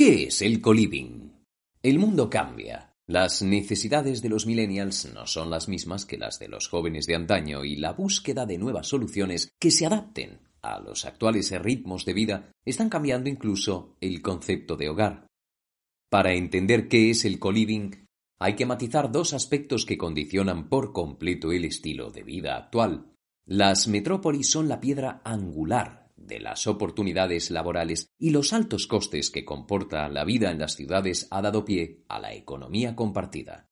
¿Qué es el coliving? El mundo cambia. Las necesidades de los millennials no son las mismas que las de los jóvenes de antaño y la búsqueda de nuevas soluciones que se adapten a los actuales ritmos de vida están cambiando incluso el concepto de hogar. Para entender qué es el coliving, hay que matizar dos aspectos que condicionan por completo el estilo de vida actual. Las metrópolis son la piedra angular de las oportunidades laborales y los altos costes que comporta la vida en las ciudades ha dado pie a la economía compartida.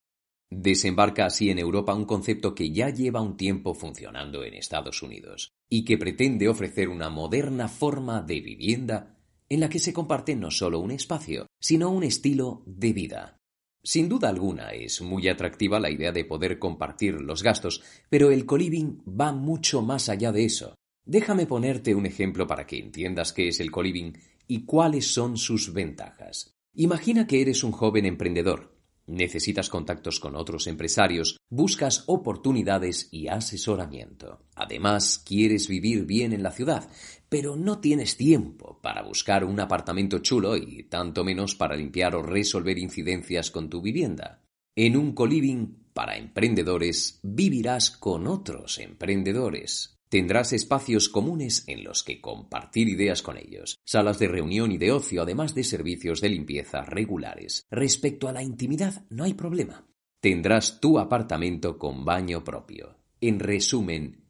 Desembarca así en Europa un concepto que ya lleva un tiempo funcionando en Estados Unidos y que pretende ofrecer una moderna forma de vivienda en la que se comparte no solo un espacio, sino un estilo de vida. Sin duda alguna es muy atractiva la idea de poder compartir los gastos, pero el coliving va mucho más allá de eso. Déjame ponerte un ejemplo para que entiendas qué es el coliving y cuáles son sus ventajas. Imagina que eres un joven emprendedor. Necesitas contactos con otros empresarios, buscas oportunidades y asesoramiento. Además, quieres vivir bien en la ciudad, pero no tienes tiempo para buscar un apartamento chulo y tanto menos para limpiar o resolver incidencias con tu vivienda. En un coliving para emprendedores vivirás con otros emprendedores. Tendrás espacios comunes en los que compartir ideas con ellos, salas de reunión y de ocio, además de servicios de limpieza regulares. Respecto a la intimidad, no hay problema. Tendrás tu apartamento con baño propio. En resumen,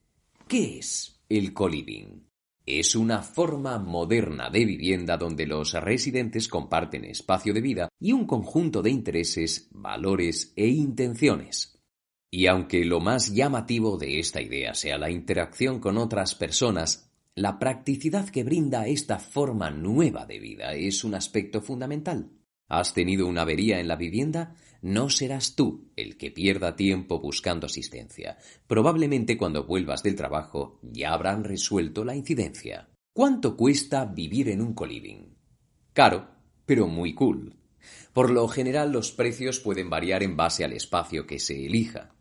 ¿qué es el coliving? Es una forma moderna de vivienda donde los residentes comparten espacio de vida y un conjunto de intereses, valores e intenciones. Y aunque lo más llamativo de esta idea sea la interacción con otras personas, la practicidad que brinda esta forma nueva de vida es un aspecto fundamental. ¿Has tenido una avería en la vivienda? No serás tú el que pierda tiempo buscando asistencia. Probablemente cuando vuelvas del trabajo ya habrán resuelto la incidencia. ¿Cuánto cuesta vivir en un coliving? Caro, pero muy cool. Por lo general los precios pueden variar en base al espacio que se elija.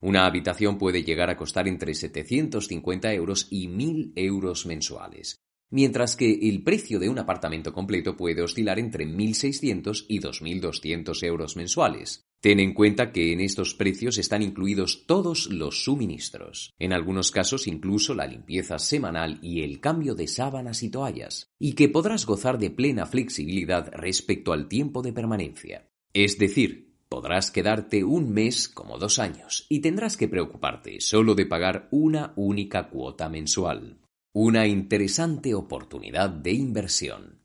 Una habitación puede llegar a costar entre 750 euros y 1.000 euros mensuales, mientras que el precio de un apartamento completo puede oscilar entre 1.600 y 2.200 euros mensuales. Ten en cuenta que en estos precios están incluidos todos los suministros, en algunos casos incluso la limpieza semanal y el cambio de sábanas y toallas, y que podrás gozar de plena flexibilidad respecto al tiempo de permanencia. Es decir, Podrás quedarte un mes como dos años y tendrás que preocuparte solo de pagar una única cuota mensual. Una interesante oportunidad de inversión.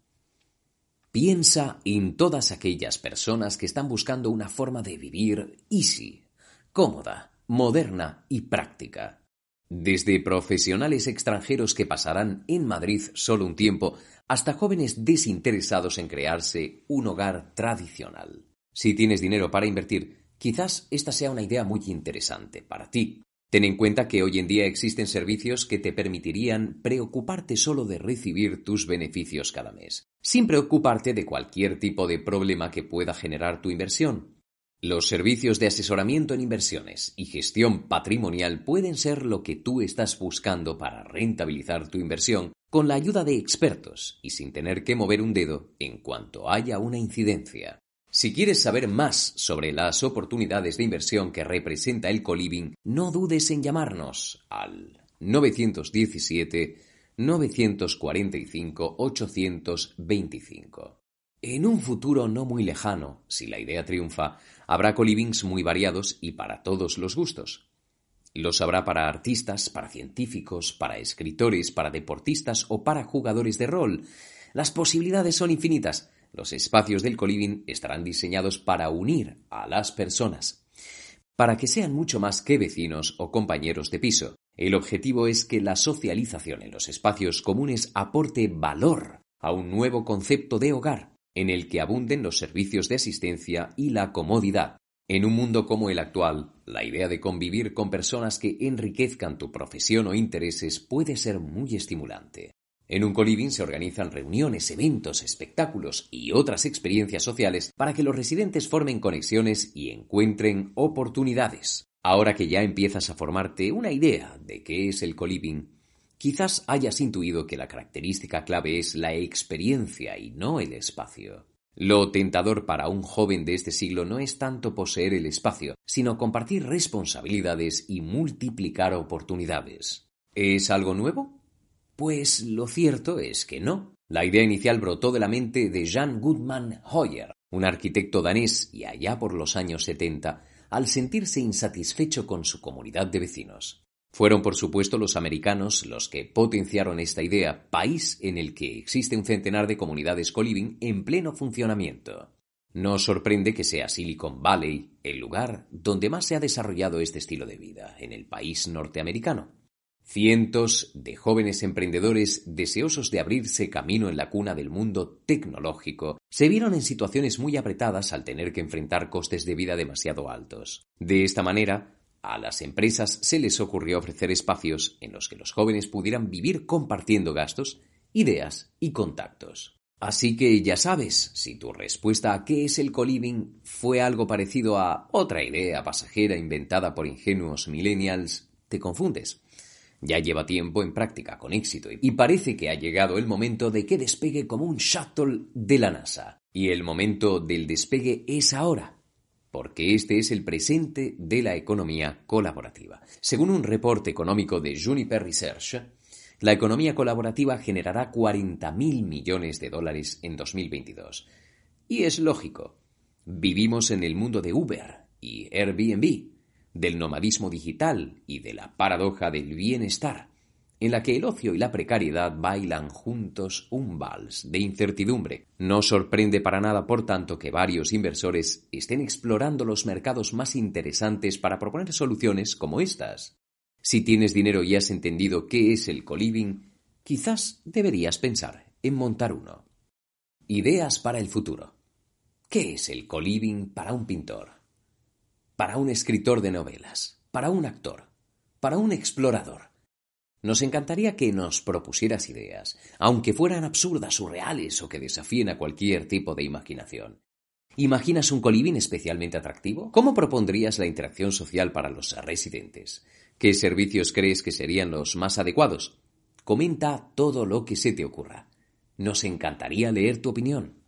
Piensa en todas aquellas personas que están buscando una forma de vivir easy, cómoda, moderna y práctica. Desde profesionales extranjeros que pasarán en Madrid solo un tiempo hasta jóvenes desinteresados en crearse un hogar tradicional. Si tienes dinero para invertir, quizás esta sea una idea muy interesante para ti. Ten en cuenta que hoy en día existen servicios que te permitirían preocuparte solo de recibir tus beneficios cada mes, sin preocuparte de cualquier tipo de problema que pueda generar tu inversión. Los servicios de asesoramiento en inversiones y gestión patrimonial pueden ser lo que tú estás buscando para rentabilizar tu inversión con la ayuda de expertos y sin tener que mover un dedo en cuanto haya una incidencia. Si quieres saber más sobre las oportunidades de inversión que representa el coliving, no dudes en llamarnos al 917 945 825. En un futuro no muy lejano, si la idea triunfa, habrá colivings muy variados y para todos los gustos. Los habrá para artistas, para científicos, para escritores, para deportistas o para jugadores de rol. Las posibilidades son infinitas los espacios del coliving estarán diseñados para unir a las personas, para que sean mucho más que vecinos o compañeros de piso. El objetivo es que la socialización en los espacios comunes aporte valor a un nuevo concepto de hogar. en el que abunden los servicios de asistencia y la comodidad. En un mundo como el actual, la idea de convivir con personas que enriquezcan tu profesión o intereses puede ser muy estimulante. En un coliving se organizan reuniones, eventos, espectáculos y otras experiencias sociales para que los residentes formen conexiones y encuentren oportunidades. Ahora que ya empiezas a formarte una idea de qué es el coliving, quizás hayas intuido que la característica clave es la experiencia y no el espacio. Lo tentador para un joven de este siglo no es tanto poseer el espacio, sino compartir responsabilidades y multiplicar oportunidades. ¿Es algo nuevo? Pues lo cierto es que no. La idea inicial brotó de la mente de Jan Gutmann Hoyer, un arquitecto danés y allá por los años 70, al sentirse insatisfecho con su comunidad de vecinos. Fueron, por supuesto, los americanos los que potenciaron esta idea, país en el que existe un centenar de comunidades coliving en pleno funcionamiento. No sorprende que sea Silicon Valley el lugar donde más se ha desarrollado este estilo de vida en el país norteamericano. Cientos de jóvenes emprendedores deseosos de abrirse camino en la cuna del mundo tecnológico se vieron en situaciones muy apretadas al tener que enfrentar costes de vida demasiado altos. De esta manera, a las empresas se les ocurrió ofrecer espacios en los que los jóvenes pudieran vivir compartiendo gastos, ideas y contactos. Así que ya sabes, si tu respuesta a qué es el coliving fue algo parecido a otra idea pasajera inventada por ingenuos millennials, te confundes. Ya lleva tiempo en práctica con éxito y parece que ha llegado el momento de que despegue como un shuttle de la NASA. Y el momento del despegue es ahora, porque este es el presente de la economía colaborativa. Según un reporte económico de Juniper Research, la economía colaborativa generará 40.000 millones de dólares en 2022. Y es lógico. Vivimos en el mundo de Uber y Airbnb, del nomadismo digital y de la paradoja del bienestar, en la que el ocio y la precariedad bailan juntos un vals de incertidumbre. No sorprende para nada, por tanto, que varios inversores estén explorando los mercados más interesantes para proponer soluciones como estas. Si tienes dinero y has entendido qué es el coliving, quizás deberías pensar en montar uno. Ideas para el futuro. ¿Qué es el coliving para un pintor? Para un escritor de novelas, para un actor, para un explorador. Nos encantaría que nos propusieras ideas, aunque fueran absurdas, surreales o que desafíen a cualquier tipo de imaginación. ¿Imaginas un coliving especialmente atractivo? ¿Cómo propondrías la interacción social para los residentes? ¿Qué servicios crees que serían los más adecuados? Comenta todo lo que se te ocurra. Nos encantaría leer tu opinión.